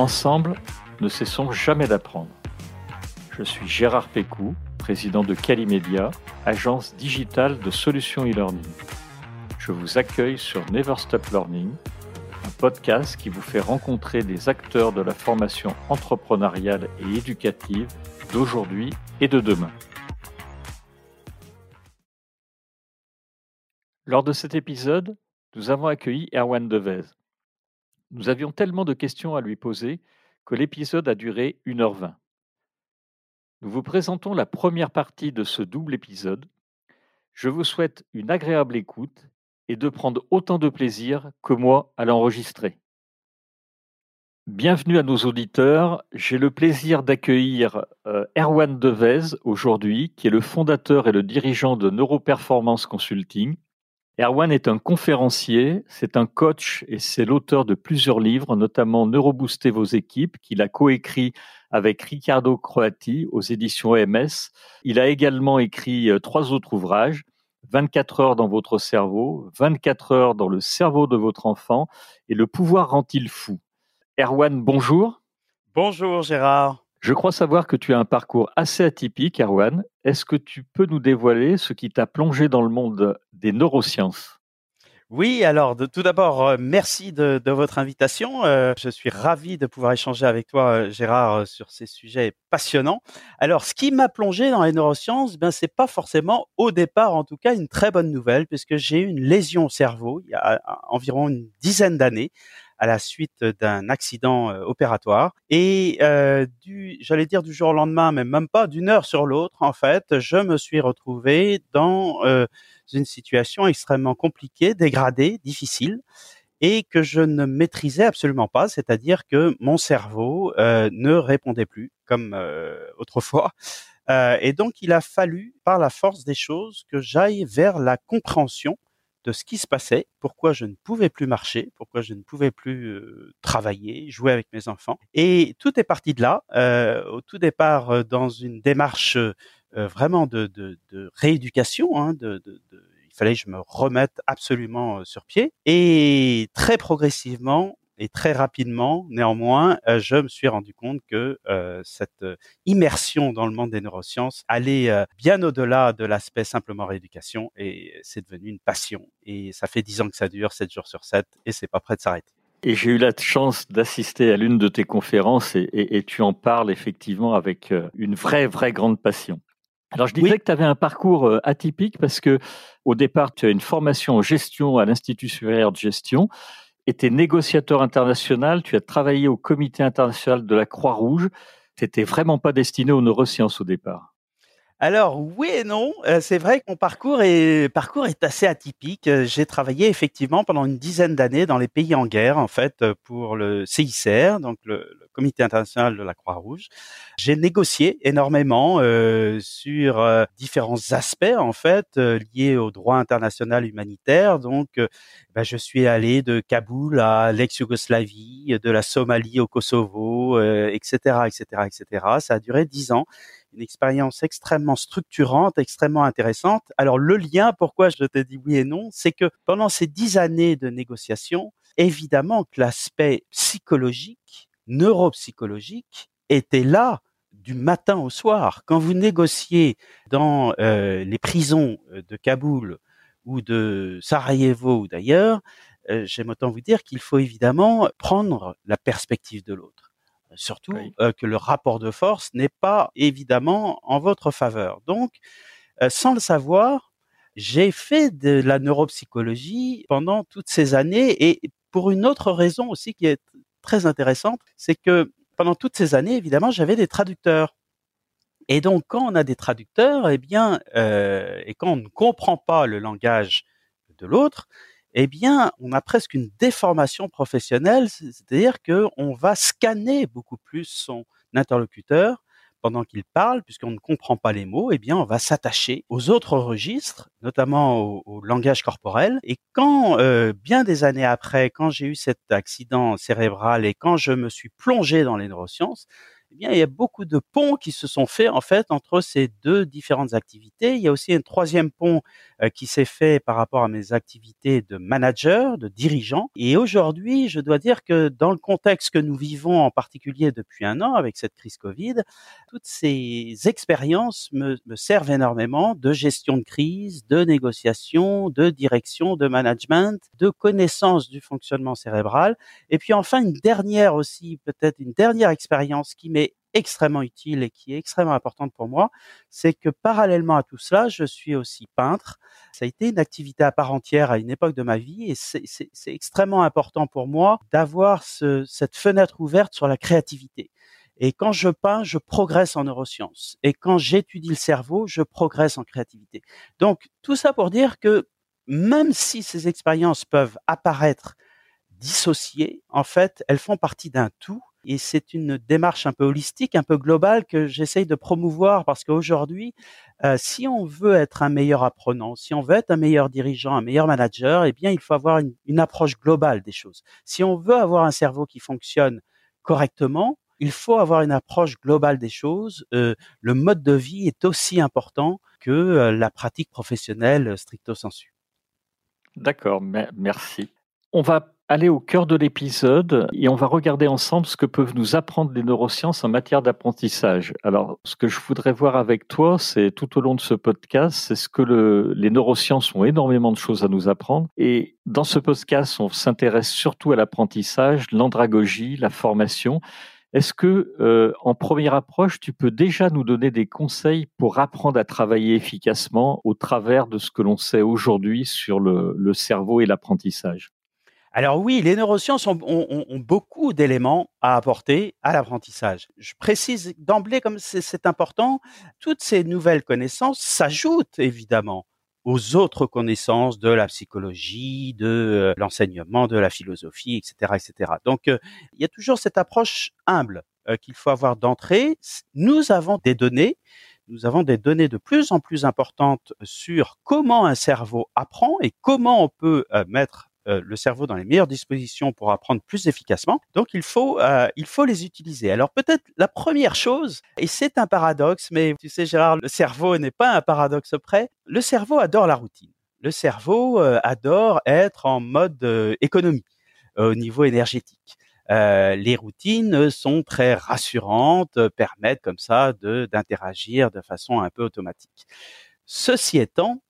Ensemble, ne cessons jamais d'apprendre. Je suis Gérard Pécou, président de Calimedia, agence digitale de solutions e-learning. Je vous accueille sur Never Stop Learning, un podcast qui vous fait rencontrer des acteurs de la formation entrepreneuriale et éducative d'aujourd'hui et de demain. Lors de cet épisode, nous avons accueilli Erwan Devez. Nous avions tellement de questions à lui poser que l'épisode a duré 1h20. Nous vous présentons la première partie de ce double épisode. Je vous souhaite une agréable écoute et de prendre autant de plaisir que moi à l'enregistrer. Bienvenue à nos auditeurs. J'ai le plaisir d'accueillir euh, Erwan Devez aujourd'hui, qui est le fondateur et le dirigeant de Neuroperformance Consulting, Erwan est un conférencier, c'est un coach et c'est l'auteur de plusieurs livres, notamment Neurobooster vos équipes, qu'il a coécrit avec Ricardo Croati aux éditions EMS. Il a également écrit euh, trois autres ouvrages, 24 heures dans votre cerveau, 24 heures dans le cerveau de votre enfant et Le pouvoir rend-il fou? Erwan, bonjour. Bonjour Gérard. Je crois savoir que tu as un parcours assez atypique, Erwan. Est-ce que tu peux nous dévoiler ce qui t'a plongé dans le monde des neurosciences? Oui, alors tout d'abord, euh, merci de, votre invitation. Euh, je suis ravi de pouvoir échanger avec toi, euh, Gérard, sur ces sujets passionnants. Alors, ce qui m'a plongé dans les neurosciences, ben c'est pas forcément au départ, en tout cas, une très bonne nouvelle, puisque j'ai eu une lésion au cerveau il y a environ une dizaine d'années à la suite d'un accident euh, opératoire. Et euh, du, j'allais dire du jour au lendemain, mais même pas d'une heure sur l'autre, en fait, je me suis retrouvé dans euh, une situation extrêmement compliquée, dégradée, difficile et que je ne maîtrisais absolument pas, c'est-à-dire que mon cerveau euh, ne répondait plus comme euh, autrefois. Euh, et donc, il a fallu, par la force des choses, que j'aille vers la compréhension de ce qui se passait, pourquoi je ne pouvais plus marcher, pourquoi je ne pouvais plus travailler, jouer avec mes enfants. Et tout est parti de là, euh, au tout départ dans une démarche vraiment de, de, de rééducation. Hein, de, il fallait que je me remette absolument sur pied. Et très progressivement, et très rapidement, néanmoins, euh, je me suis rendu compte que euh, cette euh, immersion dans le monde des neurosciences allait bien au-delà de l'aspect simplement rééducation et c'est devenu une passion. Et ça fait dix ans que ça dure, sept jours sur sept, et c'est pas prêt de s'arrêter. Et j'ai eu la chance d'assister à l'une de tes conférences et, et, tu en parles effectivement avec une vraie, vraie grande passion. Alors je disais que tu avais un parcours atypique parce que au départ tu as une formation en gestion à l'Institut supérieur de gestion étais négociateur international, tu as travaillé au comité international de la Croix-Rouge. Tu n'étais vraiment pas destiné aux neurosciences au départ. Alors oui et non, euh, c'est vrai que mon parcours est, parcours est assez atypique. Euh, j'ai travaillé effectivement pendant une dizaine d'années dans les pays en guerre, en fait, euh, pour le CICR, donc le, Comité international de la Croix-Rouge. J'ai négocié énormément sur différents aspects, en fait, liés au droit international humanitaire. Donc, ben, je suis allé de Kaboul à l'ex-Yougoslavie, de la Somalie au Kosovo, etc., etc., etc. Ça a duré dix ans une expérience extrêmement structurante, extrêmement intéressante. Alors le lien, pourquoi je te dis oui et non, c'est que pendant ces dix années de négociation, évidemment que l'aspect psychologique, neuropsychologique, était là du matin au soir. Quand vous négociez dans euh, les prisons euh, de Kaboul ou de Sarajevo ou d'ailleurs, euh, j'aime autant vous dire qu'il faut évidemment prendre la perspective de l'autre surtout euh, que le rapport de force n'est pas évidemment en votre faveur. Donc, sans le savoir, j'ai fait de la neuropsychologie pendant toutes ces années et pour une autre raison aussi qui est très intéressante, c'est que pendant toutes ces années, évidemment, j'avais des traducteurs. Et donc, quand on a des traducteurs, eh bien, euh, et quand on ne comprend pas le langage de l'autre, eh bien, on a presque une déformation professionnelle, c'est-à-dire que on va scanner beaucoup plus son interlocuteur pendant qu'il parle, puisqu'on ne comprend pas les mots, eh bien, on va s'attacher aux autres registres, notamment au, langage corporel. Et quand, euh, bien des années après, quand j'ai eu cet accident cérébral et quand je me suis plongé dans les neurosciences, eh bien, il y a beaucoup de ponts qui se sont faits en fait entre ces deux différentes activités. Il y a aussi un troisième pont qui s'est fait par rapport à mes activités de manager, de dirigeant. Et aujourd'hui, je dois dire que dans le contexte que nous vivons, en particulier depuis un an avec cette crise Covid, toutes ces expériences me, me servent énormément de gestion de crise, de négociation, de direction, de management, de connaissance du fonctionnement cérébral. Et puis enfin, une dernière aussi, peut-être une dernière expérience qui m'est extrêmement utile et qui est extrêmement importante pour moi, c'est que parallèlement à tout cela, je suis aussi peintre. Ça a été une activité à part entière à une époque de ma vie et c'est extrêmement important pour moi d'avoir ce, cette fenêtre ouverte sur la créativité. Et quand je peins, je progresse en neurosciences. Et quand j'étudie le cerveau, je progresse en créativité. Donc, tout ça pour dire que même si ces expériences peuvent apparaître dissociées, en fait, elles font partie d'un tout et c'est une démarche un peu holistique, un peu globale que j'essaye de promouvoir parce qu'aujourd'hui, euh, si on veut être un meilleur apprenant, si on veut être un meilleur dirigeant, un meilleur manager, eh bien, il faut avoir une, approche globale des choses. Si on veut avoir un cerveau qui fonctionne correctement, il faut avoir une approche globale des choses. Euh, le mode de vie est aussi important que euh, la pratique professionnelle stricto sensu. D'accord, merci. On va aller au cœur de l'épisode et on va regarder ensemble ce que peuvent nous apprendre les neurosciences en matière d'apprentissage. Alors, ce que je voudrais voir avec toi, c'est tout au long de ce podcast, c'est ce que le, les neurosciences ont énormément de choses à nous apprendre. Et dans ce podcast, on s'intéresse surtout à l'apprentissage, l'andragogie, la formation. Est-ce que, euh, en première approche, tu peux déjà nous donner des conseils pour apprendre à travailler efficacement au travers de ce que l'on sait aujourd'hui sur le cerveau et l'apprentissage? Alors oui, les neurosciences ont, beaucoup d'éléments à apporter à l'apprentissage. Je précise d'emblée, comme c'est important, toutes ces nouvelles connaissances s'ajoutent évidemment aux autres connaissances de la psychologie, de euh, l'enseignement, de la philosophie, etc., etc. Donc, euh, il y a toujours cette approche humble euh, qu'il faut avoir d'entrée. Nous avons des données, nous avons des données de plus en plus importantes sur comment un cerveau apprend et comment on peut mettre euh, le cerveau dans les meilleures dispositions pour apprendre plus efficacement. Donc il faut euh, il faut les utiliser. Alors peut-être la première chose et c'est un paradoxe mais tu sais Gérard le cerveau n'est pas un paradoxe près. Le cerveau adore la routine. Le cerveau euh, adore être en mode économie au niveau énergétique. les routines sont très rassurantes, permettent comme ça de d'interagir de façon un peu automatique. Ceci étant,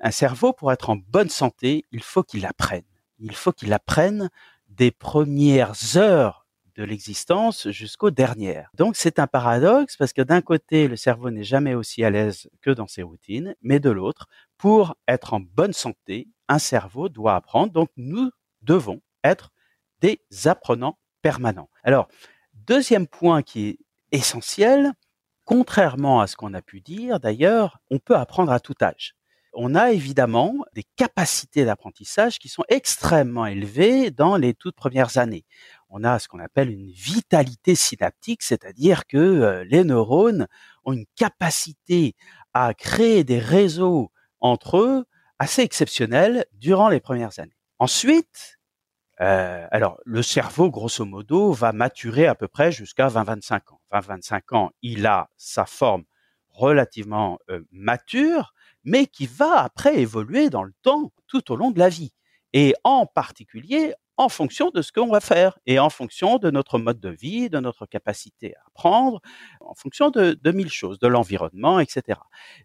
un cerveau pour être en bonne santé, il faut qu'il apprenne il faut qu'il apprenne des premières heures de l'existence jusqu'aux dernières. Donc c'est un paradoxe parce que d'un côté, le cerveau n'est jamais aussi à l'aise que dans ses routines, mais de l'autre, pour être en bonne santé, un cerveau doit apprendre. Donc nous devons être des apprenants permanents. Alors, deuxième point qui est essentiel, contrairement à ce qu'on a pu dire d'ailleurs, on peut apprendre à tout âge on a évidemment des capacités d'apprentissage qui sont extrêmement élevées dans les toutes premières années. On a ce qu'on appelle une vitalité synaptique, c'est-à-dire que euh, les neurones ont une capacité à créer des réseaux entre eux assez exceptionnels durant les premières années. Ensuite, euh, alors le cerveau, grosso modo, va maturer à peu près jusqu'à 20-25 ans. 20-25 ans, il a sa forme relativement euh, mature, mais qui va après évoluer dans le temps tout au long de la vie. Et en particulier en fonction de ce qu'on va faire et en fonction de notre mode de vie, de notre capacité à apprendre, en fonction de, de mille choses, de l'environnement, etc.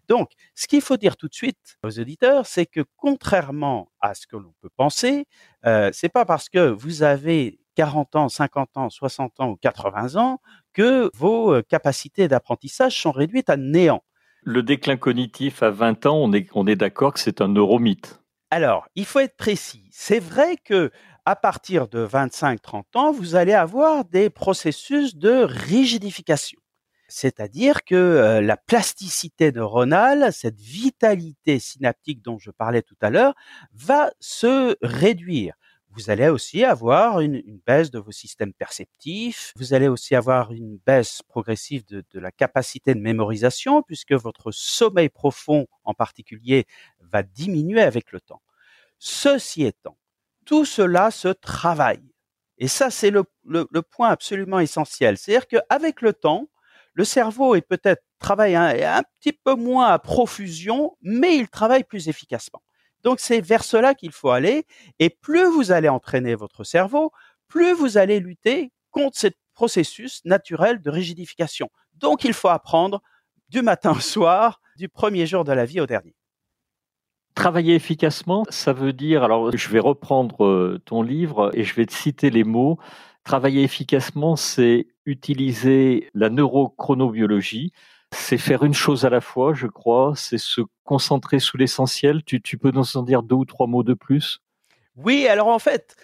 Donc, ce qu'il faut dire tout de suite aux auditeurs, c'est que contrairement à ce que l'on peut penser, euh, c'est pas parce que vous avez 40 ans, 50 ans, 60 ans ou 80 ans que vos euh, capacités d'apprentissage sont réduites à néant. Le déclin cognitif à 20 ans, on est, d'accord que c'est un neuromythe. Alors, il faut être précis. C'est vrai que à partir de 25-30 ans, vous allez avoir des processus de rigidification. C'est-à-dire que euh, la plasticité neuronale, cette vitalité synaptique dont je parlais tout à l'heure, va se réduire vous allez aussi avoir une, baisse de vos systèmes perceptifs, vous allez aussi avoir une baisse progressive de, la capacité de mémorisation, puisque votre sommeil profond en particulier va diminuer avec le temps. Ceci étant, tout cela se travaille. Et ça, c'est le point absolument essentiel. C'est-à-dire qu'avec le temps, le cerveau est peut-être travaille un, petit peu moins à profusion, mais il travaille plus efficacement. Donc c'est vers cela qu'il faut aller. Et plus vous allez entraîner votre cerveau, plus vous allez lutter contre ce processus naturel de rigidification. Donc il faut apprendre du matin au soir, du premier jour de la vie au dernier. Travailler efficacement, ça veut dire, alors je vais reprendre euh, ton livre et je vais te citer les mots. Travailler efficacement, c'est utiliser la neurochronobiologie, c'est faire une chose à la fois, je crois, c'est se concentrer sous l'essentiel. Tu, peux nous en dire deux ou trois mots de plus? Oui, alors en fait,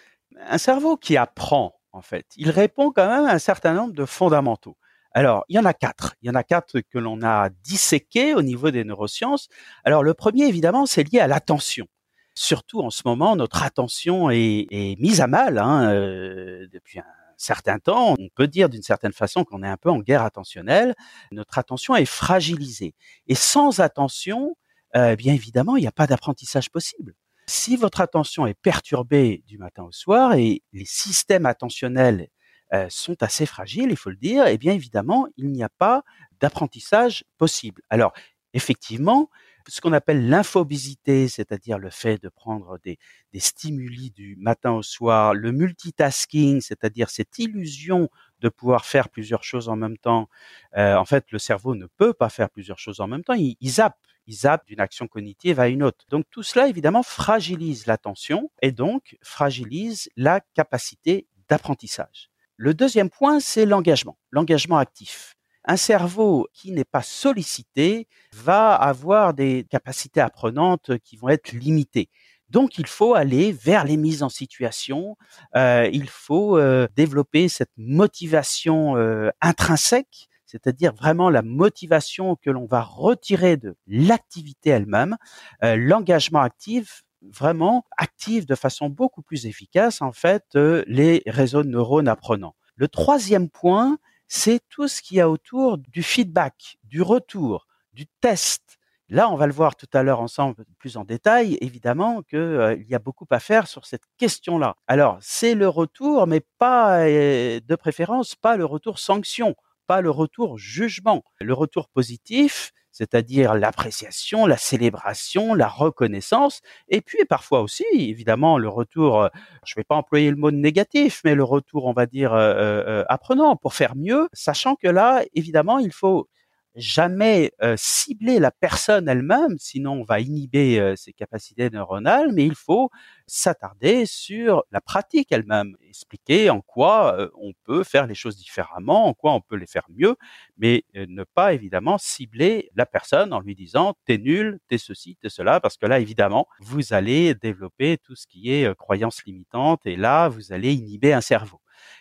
un cerveau qui apprend, en fait, il répond quand même à un certain nombre de fondamentaux. Alors, il y en a quatre. Il y en a quatre que l'on a disséqués au niveau des neurosciences. Alors, le premier, évidemment, c'est lié à l'attention. Surtout en ce moment, notre attention est, est mise à mal hein, euh, depuis un certain temps. On peut dire d'une certaine façon qu'on est un peu en guerre attentionnelle. Notre attention est fragilisée. Et sans attention, euh, bien évidemment, il n'y a pas d'apprentissage possible. Si votre attention est perturbée du matin au soir et les systèmes attentionnels euh, sont assez fragiles, il faut le dire, et eh bien évidemment, il n'y a pas d'apprentissage possible. Alors, effectivement, ce qu'on appelle l'infobésité, c'est-à-dire le fait de prendre des, des, stimuli du matin au soir, le multitasking, c'est-à-dire cette illusion de pouvoir faire plusieurs choses en même temps. Euh, en fait, le cerveau ne peut pas faire plusieurs choses en même temps. Il, il zappe, il zappe d'une action cognitive à une autre. Donc tout cela, évidemment, fragilise l'attention et donc fragilise la capacité d'apprentissage. Le deuxième point, c'est l'engagement, l'engagement actif. Un cerveau qui n'est pas sollicité va avoir des capacités apprenantes qui vont être limitées. Donc, il faut aller vers les mises en situation. Euh, il faut euh, développer cette motivation euh, intrinsèque, c'est-à-dire vraiment la motivation que l'on va retirer de l'activité elle-même. L'engagement actif vraiment active de façon beaucoup plus efficace en fait euh, les réseaux de neurones apprenants. Le troisième point, c'est tout ce qu'il y a autour du feedback, du retour, du test. Là, on va le voir tout à l'heure ensemble plus en détail, évidemment qu'il euh, y a beaucoup à faire sur cette question-là. Alors, c'est le retour, mais pas euh, de préférence, pas le retour sanction, pas le retour jugement. Le retour positif, c'est-à-dire l'appréciation, la célébration, la reconnaissance, et puis parfois aussi, évidemment, le retour, euh, je ne vais pas employer le mot négatif, mais le retour, on va dire, euh, euh, apprenant pour faire mieux, sachant que là, évidemment, il faut jamais euh, cibler la personne elle-même, sinon on va inhiber euh, ses capacités neuronales, mais il faut s'attarder sur la pratique elle-même, expliquer en quoi euh, on peut faire les choses différemment, en quoi on peut les faire mieux, mais ne pas évidemment cibler la personne en lui disant t'es nul, t'es ceci, t'es cela, parce que là évidemment vous allez développer tout ce qui est croyance limitante et là vous allez inhiber un cerveau.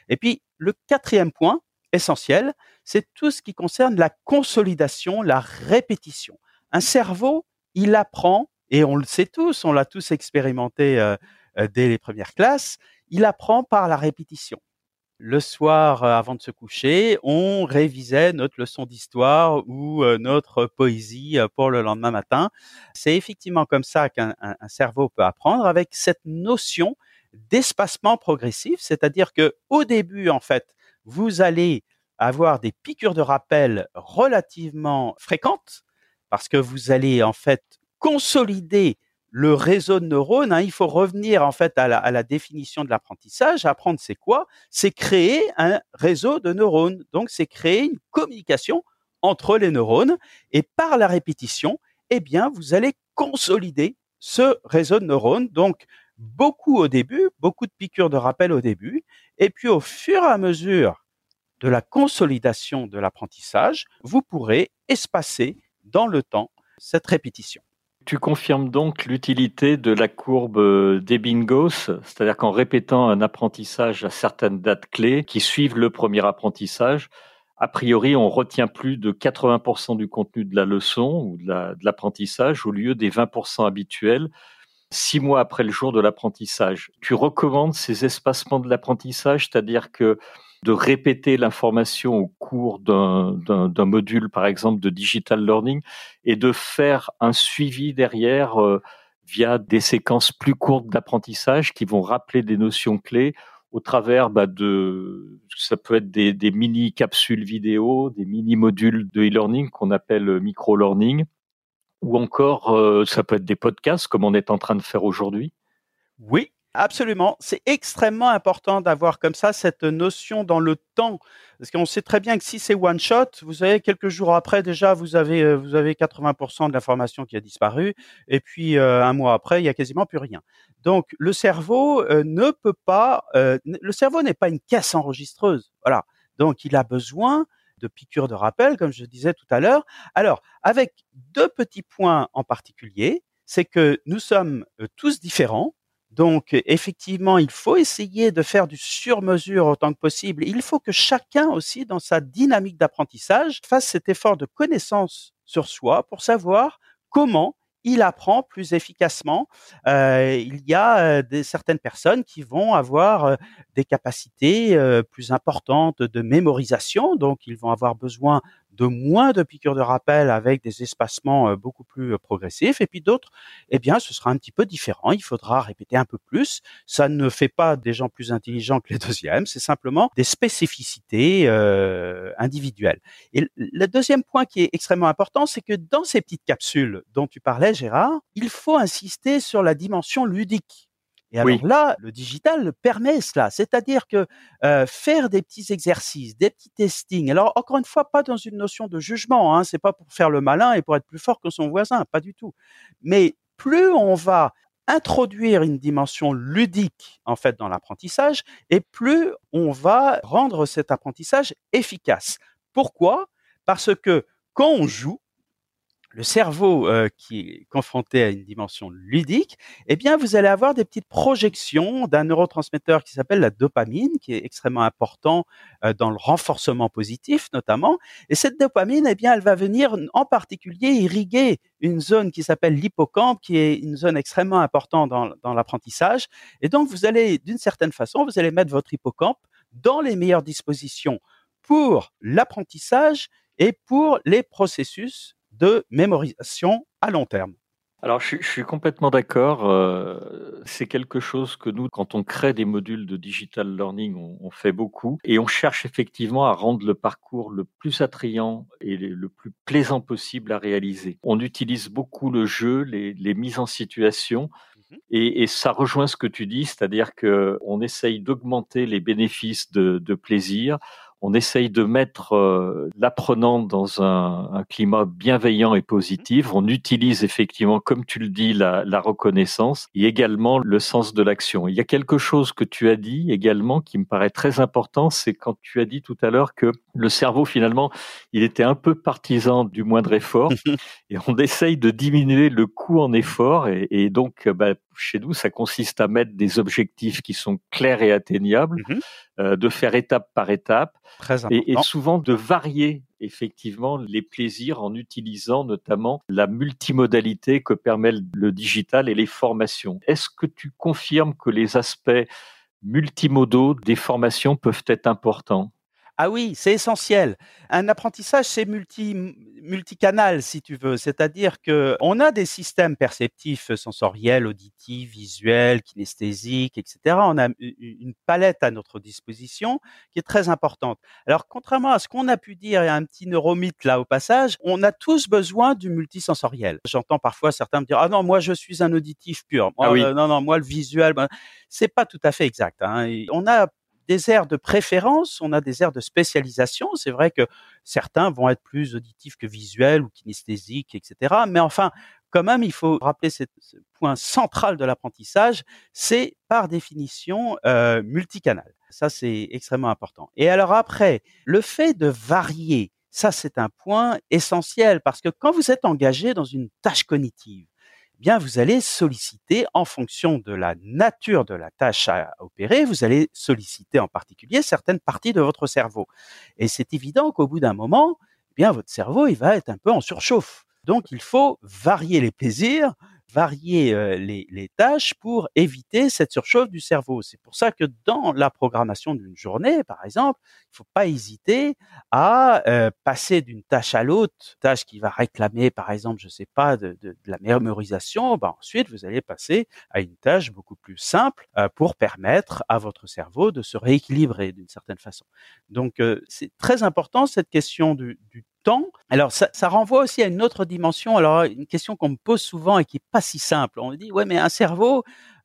Et puis le quatrième point, essentiel, c'est tout ce qui concerne la consolidation, la répétition. Un cerveau, il apprend, et on le sait tous, on l'a tous expérimenté euh, euh, dès les premières classes, il apprend par la répétition. Le soir, euh, avant de se coucher, on révisait notre leçon d'histoire ou notre poésie pour le lendemain matin. C'est effectivement comme ça qu'un cerveau peut apprendre avec cette notion d'espacement progressif, c'est-à-dire que au début, en fait, vous allez avoir des piqûres de rappel relativement fréquentes parce que vous allez en fait consolider le réseau de neurones. Hein. Il faut revenir en fait à la, définition de l'apprentissage. Apprendre, c'est quoi? C'est créer un réseau de neurones. Donc, c'est créer une communication entre les neurones et par la répétition, eh bien, vous allez consolider ce réseau de neurones. Donc, beaucoup au début, beaucoup de piqûres de rappel au début, et puis au fur et à mesure de la consolidation de l'apprentissage, vous pourrez espacer dans le temps cette répétition. Tu confirmes donc l'utilité de la courbe des bingos, c'est-à-dire qu'en répétant un apprentissage à certaines dates clés qui suivent le premier apprentissage, a priori, on retient plus de 80% du contenu de la leçon ou de l'apprentissage au lieu des 20% habituels six mois après le jour de l'apprentissage. Tu recommandes ces espacements de l'apprentissage, c'est-à-dire que de répéter l'information au cours d'un module, par exemple, de digital learning, et de faire un suivi derrière euh, via des séquences plus courtes d'apprentissage qui vont rappeler des notions clés au travers bah, de, ça peut être des, des mini capsules vidéo, des mini modules de e-learning qu'on appelle micro-learning, ou encore euh, ça peut être des podcasts comme on est en train de faire aujourd'hui? Oui, Absolument. C'est extrêmement important d'avoir comme ça cette notion dans le temps. Parce qu'on sait très bien que si c'est one shot, vous savez, quelques jours après, déjà, vous avez, euh, vous avez 80% de l'information qui a disparu. Et puis, euh, un mois après, il y a quasiment plus rien. Donc, le cerveau ne peut pas, le cerveau n'est pas une caisse enregistreuse. Voilà. Donc, il a besoin de piqûres de rappel, comme je disais tout à l'heure. Alors, avec deux petits points en particulier, c'est que nous sommes tous différents donc, effectivement, il faut essayer de faire du sur-mesure autant que possible. Il faut que chacun aussi, dans sa dynamique d'apprentissage, fasse cet effort de connaissance sur soi pour savoir comment il apprend plus efficacement. Euh, il y a euh, des, certaines personnes qui vont avoir euh, des capacités plus importantes de mémorisation, donc ils vont avoir besoin de moins de piqûres de rappel avec des espacements euh, beaucoup plus euh, progressifs. Et puis d'autres, eh bien, ce sera un petit peu différent. Il faudra répéter un peu plus. Ça ne fait pas des gens plus intelligents que les deuxièmes. C'est simplement des spécificités euh, individuelles. Et le deuxième point qui est extrêmement important, c'est que dans ces petites capsules dont tu parlais, Gérard, il faut insister sur la dimension ludique. Et alors là, le digital permet cela, c'est-à-dire que euh, faire des petits exercices, des petits testings. Alors encore une fois, pas dans une notion de jugement, hein, c'est pas pour faire le malin et pour être plus fort que son voisin, pas du tout. Mais plus on va introduire une dimension ludique en fait dans l'apprentissage, et plus on va rendre cet apprentissage efficace. Pourquoi? Parce que quand on joue, le cerveau euh, qui est confronté à une dimension ludique, eh bien, vous allez avoir des petites projections d'un neurotransmetteur qui s'appelle la dopamine, qui est extrêmement important euh, dans le renforcement positif notamment. Et cette dopamine, eh bien, elle va venir en particulier irriguer une zone qui s'appelle l'hippocampe, qui est une zone extrêmement importante dans, dans l'apprentissage. Et donc, vous allez, d'une certaine façon, vous allez mettre votre hippocampe dans les meilleures dispositions pour l'apprentissage et pour les processus de mémorisation à long terme. Alors, je, suis complètement d'accord. Euh, c'est quelque chose que nous, quand on crée des modules de digital learning, on, fait beaucoup. Et on cherche effectivement à rendre le parcours le plus attrayant et le, plus plaisant possible à réaliser. On utilise beaucoup le jeu, les, mises en situation. Mhm. Et, ça rejoint ce que tu dis, c'est-à-dire qu'on essaye d'augmenter les bénéfices de, de plaisir on essaye de mettre euh, l'apprenant dans un, climat bienveillant et positif. On utilise effectivement, comme tu le dis, la, reconnaissance et également le sens de l'action. Il y a quelque chose que tu as dit également qui me paraît très important, c'est quand tu as dit tout à l'heure que le cerveau finalement, il était un peu partisan du moindre effort et on essaye de diminuer le coût en effort et, donc bah, chez nous, ça consiste à mettre des objectifs qui sont clairs et atteignables, mhm. euh, de faire étape par étape, et, souvent de varier effectivement les plaisirs en utilisant notamment la multimodalité que permet le digital et les formations. Est-ce que tu confirmes que les aspects multimodaux des formations peuvent être importants? Ah oui, c'est essentiel. Un apprentissage, c'est multi, multicanal, si tu veux. C'est-à-dire que on a des systèmes perceptifs sensoriels, auditifs, visuels, kinesthésiques, etc. On a une palette à notre disposition qui est très importante. Alors, contrairement à ce qu'on a pu dire, il y a un petit neuromythe là au passage, on a tous besoin du multisensoriel. J'entends parfois certains me dire, ah non, moi je suis un auditif pur. ah oui. Euh, non, non, moi le visuel, ben, c'est pas tout à fait exact. Hein. On a des aires de préférence, on a des aires de spécialisation. C'est vrai que certains vont être plus auditifs que visuels ou kinesthésiques, etc. Mais enfin, quand même, il faut rappeler ce point central de l'apprentissage, c'est par définition euh, multicanal. Ça, c'est extrêmement important. Et alors après, le fait de varier, ça, c'est un point essentiel parce que quand vous êtes engagé dans une tâche cognitive, bien vous allez solliciter en fonction de la nature de la tâche à opérer, vous allez solliciter en particulier certaines parties de votre cerveau. Et c'est évident qu'au bout d'un moment, eh bien votre cerveau il va être un peu en surchauffe. Donc il faut varier les plaisirs, varier les, tâches pour éviter cette surchauffe du cerveau. C'est pour ça que dans la programmation d'une journée, par exemple, il faut pas hésiter à passer d'une tâche à l'autre, tâche qui va réclamer, par exemple, je sais pas, de, la mémorisation. Ben ensuite, vous allez passer à une tâche beaucoup plus simple pour permettre à votre cerveau de se rééquilibrer d'une certaine façon. Donc, c'est très important cette question du, du temps. Alors, ça, ça, renvoie aussi à une autre dimension. Alors, une question qu'on me pose souvent et qui est pas si simple. On me dit, ouais, mais un cerveau,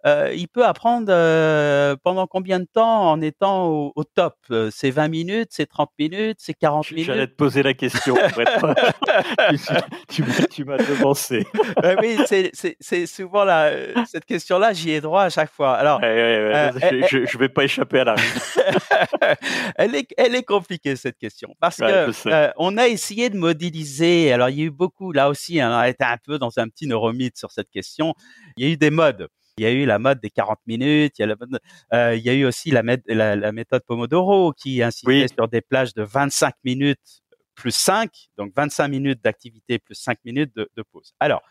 euh, il peut apprendre euh, pendant combien de temps en étant au, au top? Euh, C'est 20 minutes, c'est 30 minutes, c'est 40 minutes J'allais te poser la question. tu, tu, tu m'as devancé. oui, c'est souvent la, cette question-là, j'y ai droit à chaque fois. Alors, ouais, ouais, ouais, je, je, vais pas échapper à la. elle est, elle est compliquée cette question parce que on a essayé de modéliser. Alors, il y a eu beaucoup là aussi. Hein, on a été un peu dans un petit neuromythe sur cette question. Il y a eu des modes. Il y a eu la mode des 40 minutes. Il y a, la, euh, il y a eu aussi la, la, la, méthode Pomodoro qui insistait oui. sur des plages de 25 minutes plus 5, donc 25 minutes d'activité plus 5 minutes de, de pause. Alors,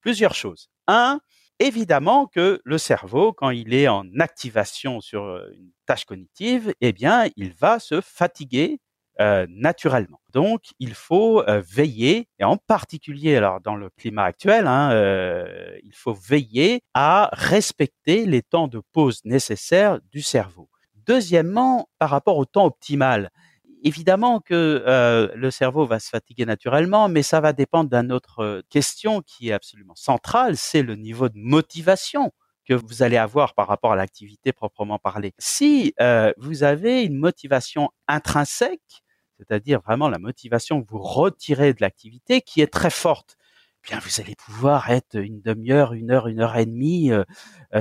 plusieurs choses. Un, évidemment que le cerveau, quand il est en activation sur une tâche cognitive, eh bien, il va se fatiguer euh, naturellement. Donc, il faut euh, veiller, et en particulier alors dans le climat actuel, hein, euh, il faut veiller à respecter les temps de pause nécessaires du cerveau. Deuxièmement, par rapport au temps optimal, évidemment que euh, le cerveau va se fatiguer naturellement, mais ça va dépendre d'une autre question qui est absolument centrale, c'est le niveau de motivation que vous allez avoir par rapport à l'activité proprement parlée. Si euh, vous avez une motivation intrinsèque, c'est-à-dire vraiment la motivation que vous retirez de l'activité qui est très forte, eh bien vous allez pouvoir être une demi-heure, une heure, une heure et demie euh,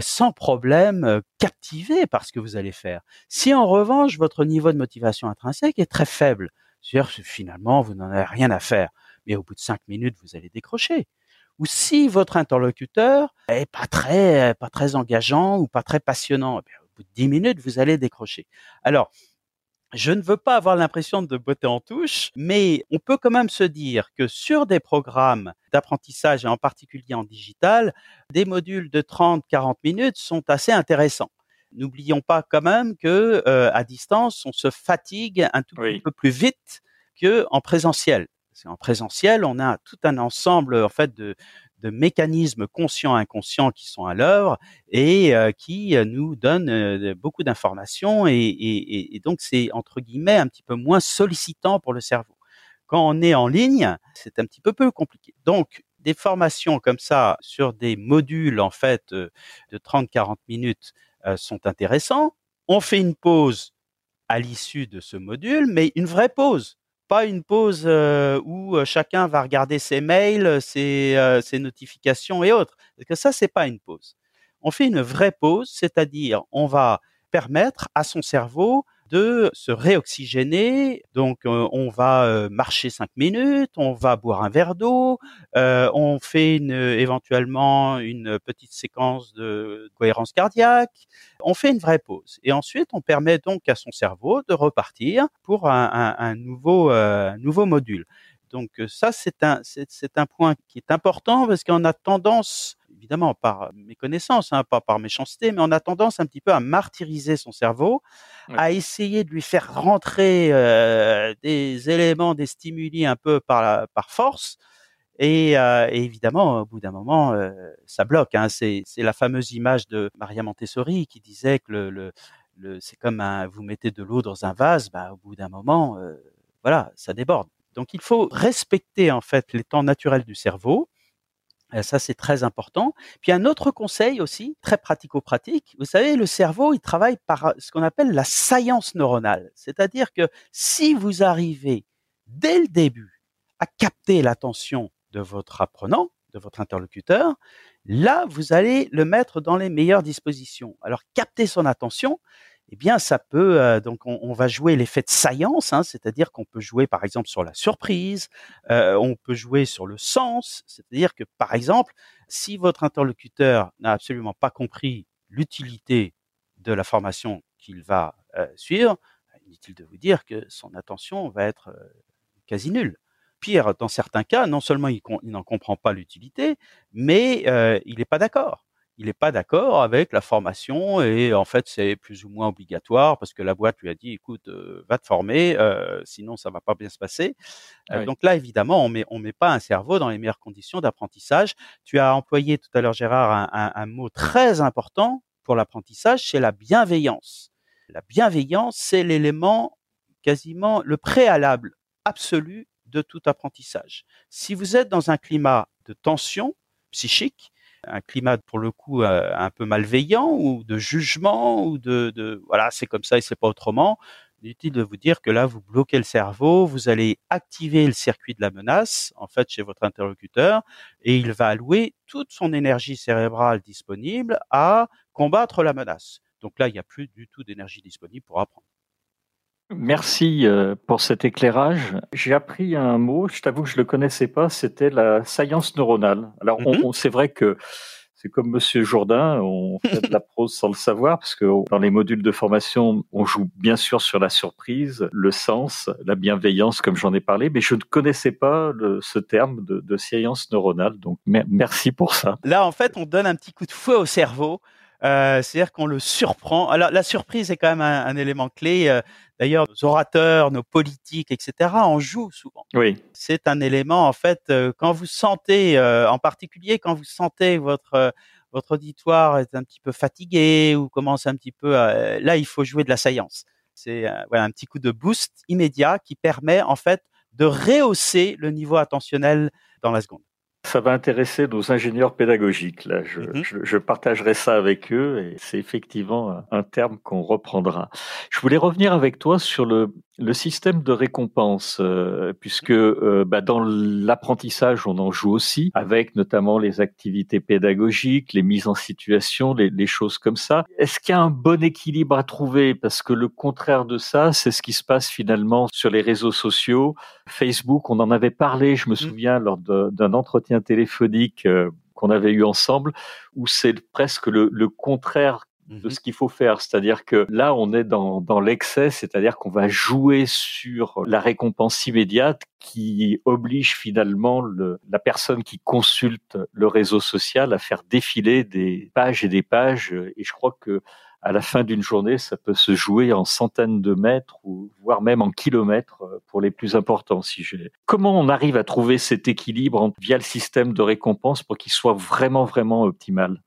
sans problème euh, captivé par ce que vous allez faire. Si en revanche votre niveau de motivation intrinsèque est très faible, c'est-à-dire que finalement vous n'en avez rien à faire, mais au bout de cinq minutes vous allez décrocher. Ou si votre interlocuteur est pas très, pas très engageant ou pas très passionnant, eh bien, au bout de dix minutes vous allez décrocher. Alors je ne veux pas avoir l'impression de botter en touche, mais on peut quand même se dire que sur des programmes d'apprentissage, et en particulier en digital, des modules de 30-40 minutes sont assez intéressants. N'oublions pas quand même que euh, à distance, on se fatigue un tout oui. petit peu plus vite que en présentiel. En présentiel, on a tout un ensemble en fait de, de mécanismes conscients inconscients qui sont à l'œuvre et euh, qui nous donnent euh, beaucoup d'informations et, et, et, donc c'est entre guillemets un petit peu moins sollicitant pour le cerveau. Quand on est en ligne, c'est un petit peu plus compliqué. Donc des formations comme ça sur des modules en fait euh, de 30-40 minutes sont intéressants. On fait une pause à l'issue de ce module, mais une vraie pause pas une pause où chacun va regarder ses mails, ses, ses notifications et autres. Parce que ça, c'est pas une pause. On fait une vraie pause, c'est-à-dire on va permettre à son cerveau de se réoxygéner. Donc, on va marcher cinq minutes, on va boire un verre d'eau, on fait éventuellement une petite séquence de cohérence cardiaque, on fait une vraie pause. Et ensuite, on permet donc à son cerveau de repartir pour un, nouveau, nouveau module. Donc ça, c'est un, c'est un point qui est important parce qu'on a tendance évidemment par mes connaissances, hein, pas par méchanceté, mais on a tendance un petit peu à martyriser son cerveau, oui. à essayer de lui faire rentrer euh, des éléments, des stimuli un peu par, la, par force. Et, euh, et, évidemment, au bout d'un moment, euh, ça bloque. Hein. C'est la fameuse image de Maria Montessori qui disait que le, le, le c'est comme un, vous mettez de l'eau dans un vase, bah, au bout d'un moment, voilà, ça déborde. Donc il faut respecter en fait les temps naturels du cerveau ça, c'est très important. Puis un autre conseil aussi, très pratico-pratique. Vous savez, le cerveau, il travaille par ce qu'on appelle la science neuronale. C'est-à-dire que si vous arrivez dès le début à capter l'attention de votre apprenant, de votre interlocuteur, là, vous allez le mettre dans les meilleures dispositions. Alors, capter son attention, eh bien, ça peut euh, donc on, va jouer l'effet de science, hein, c'est-à-dire qu'on peut jouer par exemple sur la surprise, euh, on peut jouer sur le sens, c'est-à-dire que par exemple, si votre interlocuteur n'a absolument pas compris l'utilité de la formation qu'il va euh, suivre, inutile de vous dire que son attention va être quasi nulle pire, dans certains cas, non seulement il, n'en comprend pas l'utilité, mais il n'est pas d'accord. Il n'est pas d'accord avec la formation et en fait c'est plus ou moins obligatoire parce que la boîte lui a dit écoute euh, va te former euh, sinon ça va pas bien se passer. Ah donc là évidemment on met on met pas un cerveau dans les meilleures conditions d'apprentissage. Tu as employé tout à l'heure Gérard un mot très important pour l'apprentissage, c'est la bienveillance. La bienveillance c'est l'élément quasiment le préalable absolu de tout apprentissage. Si vous êtes dans un climat de tension psychique, un climat pour le coup euh, un peu malveillant ou de jugement ou de, voilà c'est comme ça et c'est pas autrement, inutile de vous dire que là vous bloquez le cerveau, vous allez activer le circuit de la menace en fait chez votre interlocuteur et il va allouer toute son énergie cérébrale disponible à combattre la menace. Donc là il n'y a plus du tout d'énergie disponible pour apprendre. Merci euh, pour cet éclairage. J'ai appris un mot, je t'avoue que je ne le connaissais pas, c'était la science neuronale. Alors, mhm. c'est vrai que c'est comme Monsieur Jourdain, on fait de la prose sans le savoir, parce que dans les modules de formation, on joue bien sûr sur la surprise, le sens, la bienveillance, comme j'en ai parlé, mais je ne connaissais pas ce terme de, de science neuronale. Donc, merci pour ça. Là, en fait, on donne un petit coup de fouet au cerveau euh, c'est-à-dire qu'on le surprend. Alors la surprise est quand même un, élément clé. Euh, d'ailleurs, nos orateurs, nos politiques, etc. en jouent souvent. Oui. C'est un élément en fait euh, quand vous sentez, en particulier quand vous sentez votre votre auditoire est un petit peu fatigué ou commence un petit peu, là il faut jouer de la science. C'est voilà un petit coup de boost immédiat qui permet en fait de rehausser le niveau attentionnel dans la seconde ça va intéresser nos ingénieurs pédagogiques. Là, je, mhm. je, partagerai ça avec eux et c'est effectivement un terme qu'on reprendra. Je voulais revenir avec toi sur le, le système de récompense, euh, puisque euh, bah, dans l'apprentissage, on en joue aussi, avec notamment les activités pédagogiques, les mises en situation, les, les choses comme ça. Est-ce qu'il y a un bon équilibre à trouver? Parce que le contraire de ça, c'est ce qui se passe finalement sur les réseaux sociaux. Facebook, on en avait parlé, je me mmh. souviens, lors d'un entretien téléphonique euh, qu'on avait eu ensemble, où c'est presque le, le contraire de mmh ce qu'il faut faire. C'est-à-dire que là, on est dans, dans l'excès, c'est-à-dire qu'on va jouer sur la récompense immédiate qui oblige finalement le, la personne qui consulte le réseau social à faire défiler des pages et des pages. Et je crois que à la fin d'une journée, ça peut se jouer en centaines de mètres ou voire même en kilomètres euh, pour les plus importants. Si j'ai. Comment on arrive à trouver cet équilibre via le système de récompense pour qu'il soit vraiment vraiment optimal?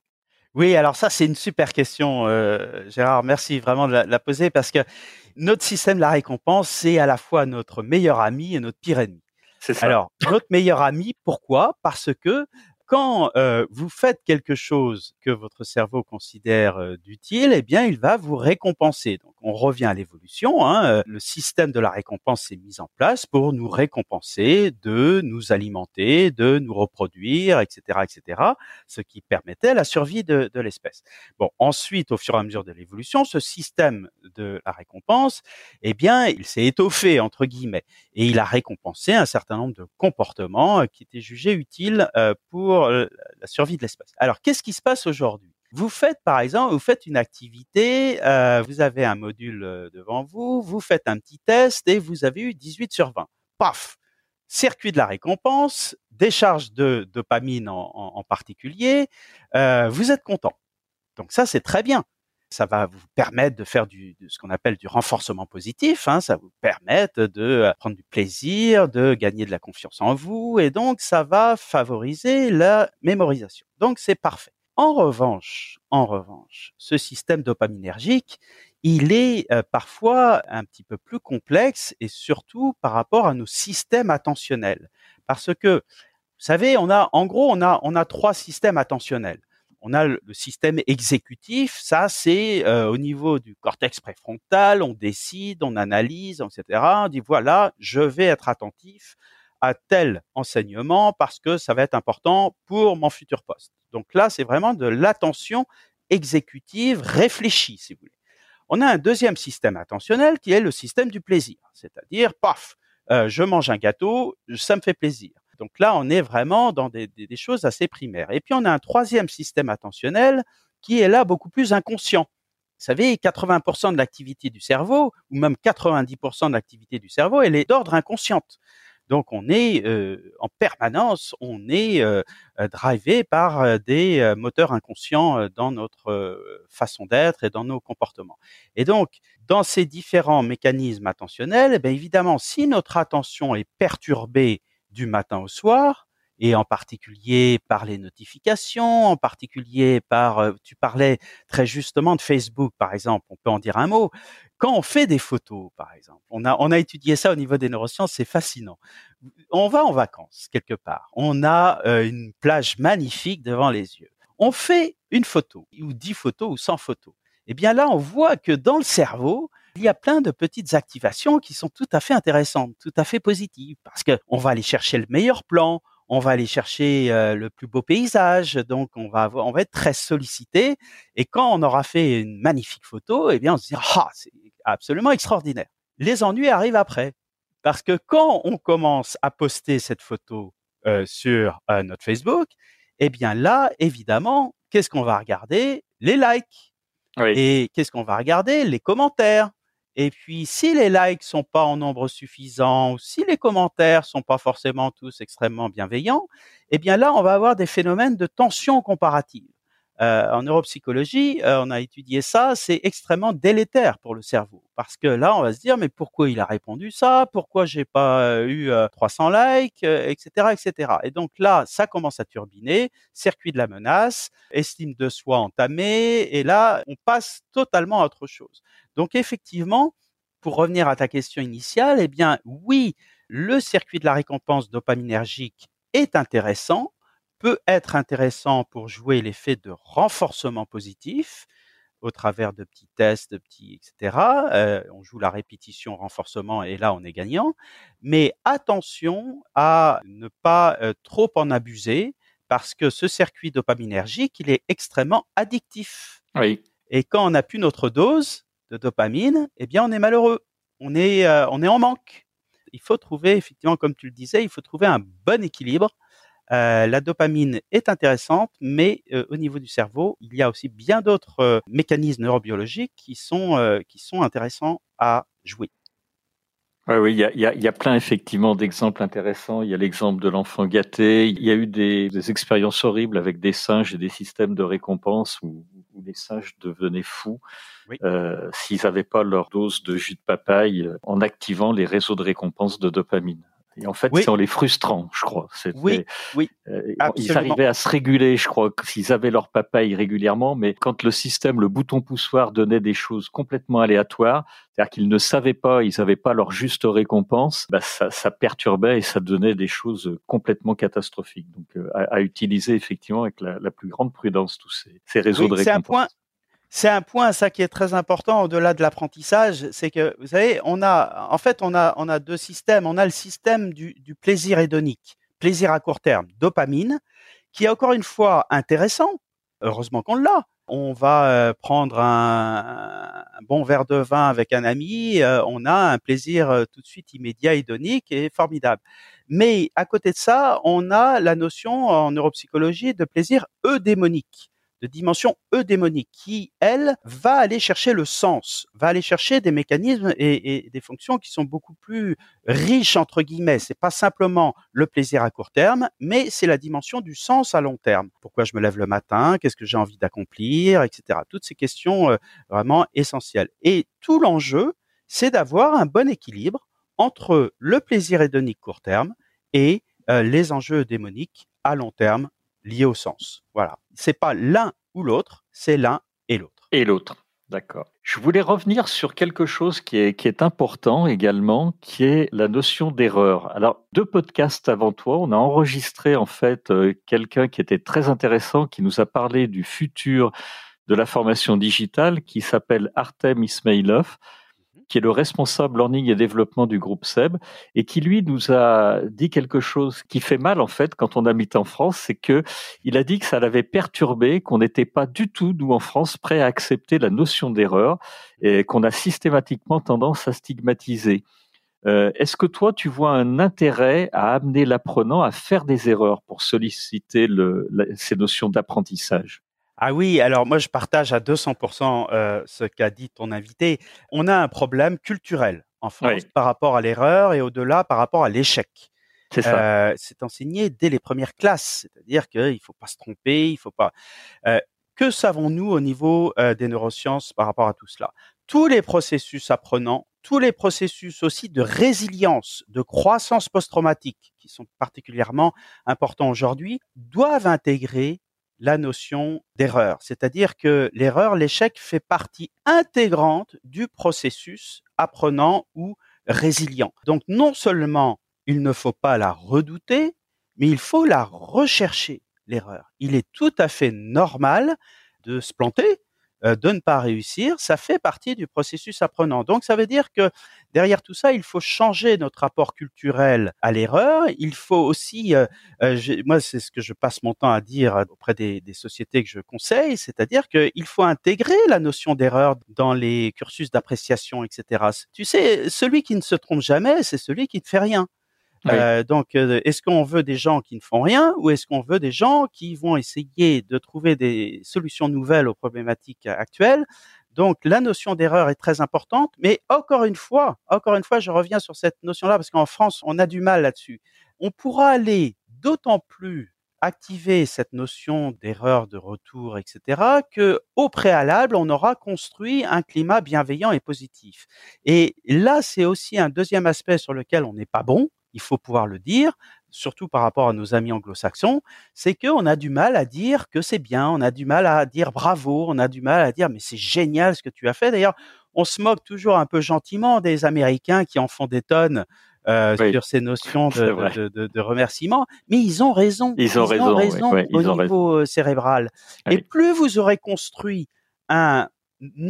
Oui, alors ça, c'est une super question, euh, Gérard. Merci vraiment de la, poser parce que notre système de la récompense, c'est à la fois notre meilleur ami et notre pire ennemi. C'est ça. Alors, notre meilleur ami, pourquoi? Parce que quand euh, vous faites quelque chose que votre cerveau considère euh, d'utile, eh bien, il va vous récompenser. On revient à l'évolution. Hein, euh, le système de la récompense s'est mis en place pour nous récompenser, de nous alimenter, de nous reproduire, etc., etc., ce qui permettait la survie de, de l'espèce. Bon, ensuite, au fur et à mesure de l'évolution, ce système de la récompense, eh bien, il s'est étoffé entre guillemets et il a récompensé un certain nombre de comportements qui étaient jugés utiles pour euh, la survie de l'espèce. Alors, qu'est-ce qui se passe aujourd'hui? Vous faites, par exemple, vous faites une activité, euh, vous avez un module euh, devant vous, vous faites un petit test et vous avez eu 18 sur 20. Paf Circuit de la récompense, décharge de dopamine en, particulier, vous êtes content. Donc ça, c'est très bien ça va vous permettre de faire du, ce qu'on appelle du renforcement positif. Hein, ça vous permettre de euh, prendre du plaisir, de gagner de la confiance en vous, et donc ça va favoriser la mémorisation. Donc c'est parfait. En revanche, en revanche, ce système dopaminergique, il est euh, parfois un petit peu plus complexe et surtout par rapport à nos systèmes attentionnels, parce que vous savez, on a, en gros, on a, on a trois systèmes attentionnels on a le, système exécutif, ça c'est euh, au niveau du cortex préfrontal, on décide, on analyse, etc. On dit voilà, je vais être attentif à tel enseignement parce que ça va être important pour mon futur poste. Donc là, c'est vraiment de l'attention exécutive réfléchie, si vous voulez. On a un deuxième système attentionnel qui est le système du plaisir, c'est-à-dire, paf, euh, je mange un gâteau, ça me fait plaisir. Donc là, on est vraiment dans des, choses assez primaires. Et puis, on a un troisième système attentionnel qui est là beaucoup plus inconscient. Vous savez, 80% de l'activité du cerveau, ou même 90% de l'activité du cerveau, elle est d'ordre inconsciente. Donc on est en permanence, on est drivé par des moteurs inconscients dans notre façon d'être et dans nos comportements. Et donc dans ces différents mécanismes attentionnels, eh évidemment, si notre attention est perturbée du matin au soir, et en particulier par les notifications, en particulier par, euh, tu parlais très justement de Facebook par exemple, on peut en dire un mot. Quand on fait des photos par exemple, on a, on a étudié ça au niveau des neurosciences, c'est fascinant. On va en vacances quelque part, on a euh, une plage magnifique devant les yeux. On fait une photo, ou dix photos, ou cent photos. Eh bien là, on voit que dans le cerveau, il y a plein de petites activations qui sont tout à fait intéressantes, tout à fait positives, parce qu'on va aller chercher le meilleur plan, on va aller chercher euh, le plus beau paysage, donc on va avoir, on va être très sollicité. Et quand on aura fait une magnifique photo, eh bien on se dira ah absolument extraordinaire. Les ennuis arrivent après, parce que quand on commence à poster cette photo euh, sur euh, notre Facebook, eh bien là évidemment, qu'est-ce qu'on va regarder? Les likes. Et qu'est-ce qu'on va regarder? Les commentaires. Et puis, si les likes sont pas en nombre suffisant, ou si les commentaires sont pas forcément tous extrêmement bienveillants, eh bien là, on va avoir des phénomènes de tension comparative. Euh, en neuropsychologie, euh, on a étudié ça, c'est extrêmement délétère pour le cerveau parce que là, on va se dire mais pourquoi il a répondu ça, pourquoi j'ai pas euh, eu 300 likes, etc., etc. Et donc là, ça commence à turbiner, circuit de la menace, estime de soi entamée, et là, on passe totalement à autre chose. Donc effectivement, pour revenir à ta question initiale, eh bien oui, le circuit de la récompense dopaminergique est intéressant, peut être intéressant pour jouer l'effet de renforcement positif au travers de petits tests, de petits, etc. Euh, on joue la répétition, renforcement, et là on est gagnant. Mais attention à ne pas euh, trop en abuser, parce que ce circuit dopaminergique, il est extrêmement addictif. Oui. Et quand on n'a plus notre dose de dopamine, eh bien on est malheureux, on est, euh, on est en manque. Il faut trouver, effectivement, comme tu le disais, il faut trouver un bon équilibre euh, la dopamine est intéressante, mais euh, au niveau du cerveau, il y a aussi bien d'autres euh, mécanismes neurobiologiques qui sont, qui sont intéressants à jouer. Oui, oui, il y a, y, a, y a, plein effectivement d'exemples intéressants. Il y a l'exemple de l'enfant gâté. Il y a eu des, des, expériences horribles avec des singes et des systèmes de récompense où, où les singes devenaient fous s'ils n'avaient pas leur dose de jus de papaye en activant les réseaux de récompense de dopamine. Et en fait, c'est en les frustrant, je crois. Oui, oui. Euh, ils arrivaient à se réguler, je crois, s'ils avaient leur papaye régulièrement, mais quand le système, le bouton poussoir donnait des choses complètement aléatoires, c'est-à-dire qu'ils ne savaient pas, ils n'avaient pas leur juste récompense, bah ça, ça, perturbait et ça donnait des choses complètement catastrophiques. Donc, euh, à, utiliser effectivement avec la, la, plus grande prudence tous ces, ces réseaux de récompense. C'est un point ça, qui est très important au-delà de l'apprentissage, c'est que, vous savez, on a, en fait, on a, on a deux systèmes. On a le système du, du plaisir hédonique, plaisir à court terme, dopamine, qui est encore une fois intéressant. Heureusement qu'on l'a. On va euh, prendre un, un, bon verre de vin avec un ami, euh, on a un plaisir euh, tout de suite immédiat, hédonique et formidable. Mais à côté de ça, on a la notion en neuropsychologie de plaisir eudémonique de dimension eudémonique qui, elle, va aller chercher le sens, va aller chercher des mécanismes et, des fonctions qui sont beaucoup plus riches entre guillemets. C'est pas simplement le plaisir à court terme, mais c'est la dimension du sens à long terme. Pourquoi je me lève le matin? Qu'est-ce que j'ai envie d'accomplir, etc. Toutes ces questions euh, vraiment essentielles. Et tout l'enjeu, c'est d'avoir un bon équilibre entre le plaisir hédonique court terme et euh, les enjeux démoniques à long terme liés au sens. Voilà. C'est pas l'un ou l'autre, c'est l'un et l'autre. Et l'autre. D'accord. Je voulais revenir sur quelque chose qui est, qui est important également, qui est la notion d'erreur. Alors, deux podcasts avant toi, on a enregistré en fait euh, quelqu'un qui était très intéressant, qui nous a parlé du futur de la formation digitale, qui s'appelle Artem Ismailov qui est le responsable learning et développement du groupe SEB, et qui lui nous a dit quelque chose qui fait mal en fait quand on habite en France, c'est que il a dit que ça l'avait perturbé, qu'on n'était pas du tout nous en France prêts à accepter la notion d'erreur et qu'on a systématiquement tendance à stigmatiser. Euh, Est-ce que toi, tu vois un intérêt à amener l'apprenant à faire des erreurs pour solliciter le, ces notions d'apprentissage? Ah oui, alors moi je partage à 200% euh, ce qu'a dit ton invité. On a un problème culturel en France par rapport à l'erreur et au-delà par rapport à l'échec. C'est ça. c'est enseigné dès les premières classes, c'est-à-dire qu'il ne faut pas se tromper, il faut pas. que savons-nous au niveau des neurosciences par rapport à tout cela? Tous les processus apprenants tous les processus aussi de résilience, de croissance post-traumatique, qui sont particulièrement importants aujourd'hui, doivent intégrer la notion d'erreur. C'est-à-dire que l'erreur, l'échec fait partie intégrante du processus apprenant ou résilient. Donc non seulement il ne faut pas la redouter, mais il faut la rechercher, l'erreur. Il est tout à fait normal de se planter, euh, de ne pas réussir, ça fait partie du processus apprenant. Donc ça veut dire que derrière tout ça, il faut changer notre rapport culturel à l'erreur. Il faut aussi, euh, euh, moi c'est ce que je passe mon temps à dire auprès des, des sociétés que je conseille, c'est-à-dire qu'il faut intégrer la notion d'erreur dans les cursus d'appréciation, etc. Tu sais, celui qui ne se trompe jamais, c'est celui qui ne fait rien. Euh, donc, euh, est-ce qu'on veut des gens qui ne font rien ou est-ce qu'on veut des gens qui vont essayer de trouver des solutions nouvelles aux problématiques actuelles? Donc, la notion d'erreur est très importante, mais encore une fois, encore une fois, je reviens sur cette notion-là parce qu'en France, on a du mal là-dessus. On pourra aller d'autant plus activer cette notion d'erreur de retour, etc., que au préalable, on aura construit un climat bienveillant et positif. Et là, c'est aussi un deuxième aspect sur lequel on n'est pas bon, il faut pouvoir le dire, surtout par rapport à nos amis anglo-saxons, c'est qu'on a du mal à dire que c'est bien, on a du mal à dire bravo, on a du mal à dire mais c'est génial ce que tu as fait. D'ailleurs, on se moque toujours un peu gentiment des Américains qui en font des tonnes euh, sur ces notions de, remerciement, mais ils ont raison. Ils ont raison, au niveau euh, cérébral. Et plus vous aurez construit un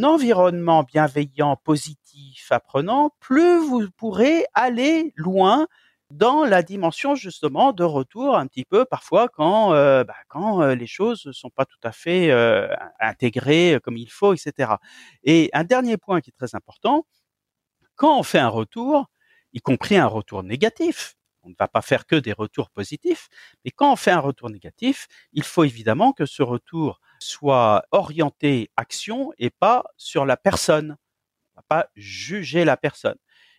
environnement bienveillant, positif, apprenant, plus vous pourrez aller loin dans la dimension justement de retour un petit peu parfois quand euh, bah, euh, les choses ne sont pas tout à fait euh, intégrées comme il faut, etc. Et un dernier point qui est très important, quand on fait un retour, y compris un retour négatif, on ne va pas faire que des retours positifs, mais quand on fait un retour négatif, il faut évidemment que ce retour soit orienté action et pas sur la personne. On va pas juger la personne.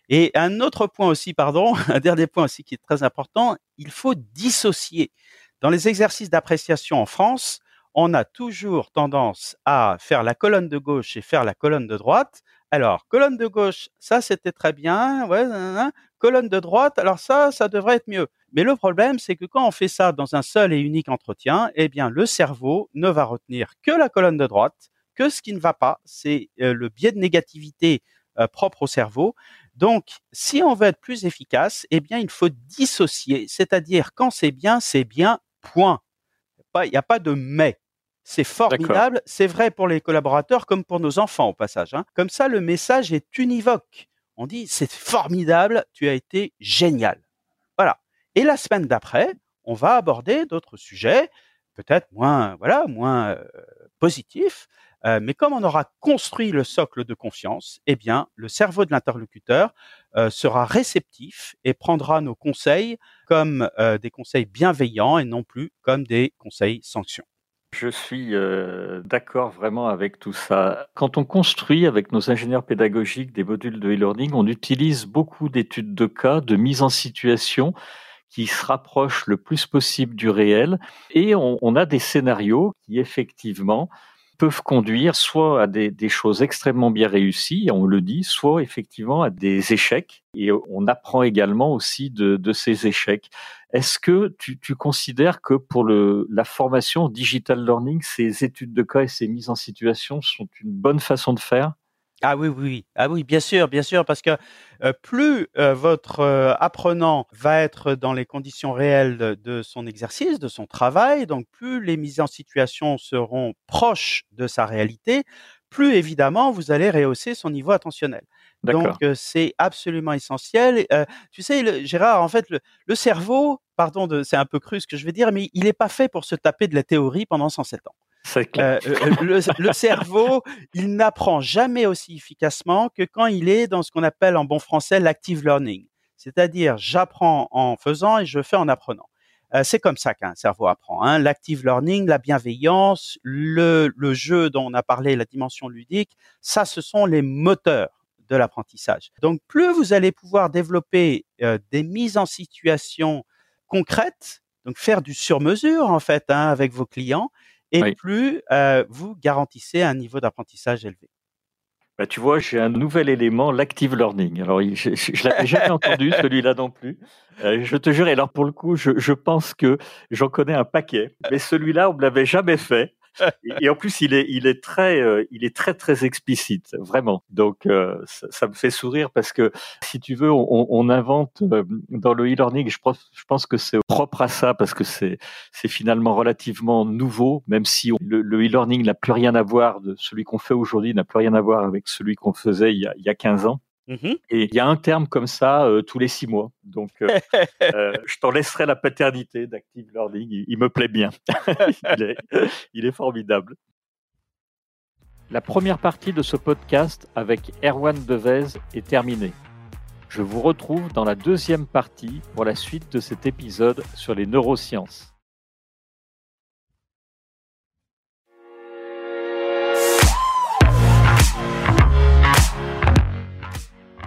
Et un autre point aussi, pardon, un dernier point aussi qui est très important, il faut dissocier. Dans les exercices d'appréciation en France, on a toujours tendance à faire la colonne de gauche et faire la colonne de droite. Alors, colonne de gauche, ça c'était très bien, colonne de droite, alors ça, ça devrait être mieux. Mais le problème, c'est que quand on fait ça dans un seul et unique entretien, eh bien, le cerveau ne va retenir que la colonne de droite, que ce qui ne va pas, c'est euh, le biais de négativité euh, propre au cerveau. Donc, si on veut être plus efficace, eh bien, il faut dissocier, c'est-à-dire quand c'est bien, c'est bien, point. Il n'y a pas de mais. C'est formidable, c'est vrai pour les collaborateurs comme pour nos enfants au passage. Hein. Comme ça, le message est univoque. On dit c'est formidable, tu as été génial. Voilà. Et la semaine d'après, on va aborder d'autres sujets, peut-être moins, voilà, moins euh, positifs, euh, mais comme on aura construit le socle de confiance, eh bien, le cerveau de l'interlocuteur euh, sera réceptif et prendra nos conseils comme euh, des conseils bienveillants et non plus comme des conseils sanctions. Je suis d'accord vraiment avec tout ça. Quand on construit avec nos ingénieurs pédagogiques des modules de e-learning, on utilise beaucoup d'études de cas, de mise en situation qui se rapprochent le plus possible du réel et on, on a des scénarios qui effectivement peuvent conduire soit à des, choses extrêmement bien réussies, on le dit, soit effectivement à des échecs. Et on apprend également aussi de, ces échecs. Est-ce que tu, considères que pour la formation digital learning, ces études de cas et ces mises en situation sont une bonne façon de faire? Ah oui, oui, ah oui, bien sûr, bien sûr, parce que euh, plus euh, votre euh, apprenant va être dans les conditions réelles de, son exercice, de son travail, donc plus les mises en situation seront proches de sa réalité, plus évidemment vous allez rehausser son niveau attentionnel. Donc c'est absolument essentiel. tu sais, Gérard, en fait, le, cerveau, pardon, c'est un peu cru ce que je vais dire, mais il n'est pas fait pour se taper de la théorie pendant 107 ans. Euh, euh, euh, le, cerveau, il n'apprend jamais aussi efficacement que quand il est dans ce qu'on appelle en bon français l'active learning. C'est-à-dire, j'apprends en faisant et je fais en apprenant. c'est comme ça qu'un cerveau apprend. Hein. L'active learning, la bienveillance, le, jeu dont on a parlé, la dimension ludique, ça, ce sont les moteurs de l'apprentissage. Donc, plus vous allez pouvoir développer des mises en situation concrètes, donc faire du sur-mesure en fait hein, avec vos clients, et plus euh, vous garantissez un niveau d'apprentissage élevé. Bah, tu vois, j'ai un nouvel élément, l'active learning. Alors, je ne l'avais jamais entendu, celui-là non plus. Euh, je te jure, et alors pour le coup, je, je pense que j'en connais un paquet, mais celui-là, on ne me l'avait jamais fait et, en plus, il est, il est très, euh, il est très, très explicite, vraiment. Donc, euh, ça, me fait sourire parce que, si tu veux, on, on invente euh, dans le e-learning. Je pense, je pense que c'est propre à ça parce que c'est, c'est finalement relativement nouveau, même si le, e-learning n'a plus rien à voir de celui qu'on fait aujourd'hui, n'a plus rien à voir avec celui qu'on faisait il y, a, il y a 15 ans. Mmh et il y a un terme comme ça euh, tous les six mois. Donc, euh, euh, je t'en laisserai la paternité d'Active Learning. Il, me plaît bien. il, est, il, est, formidable. La première partie de ce podcast avec Erwan Devez est terminée. Je vous retrouve dans la deuxième partie pour la suite de cet épisode sur les neurosciences.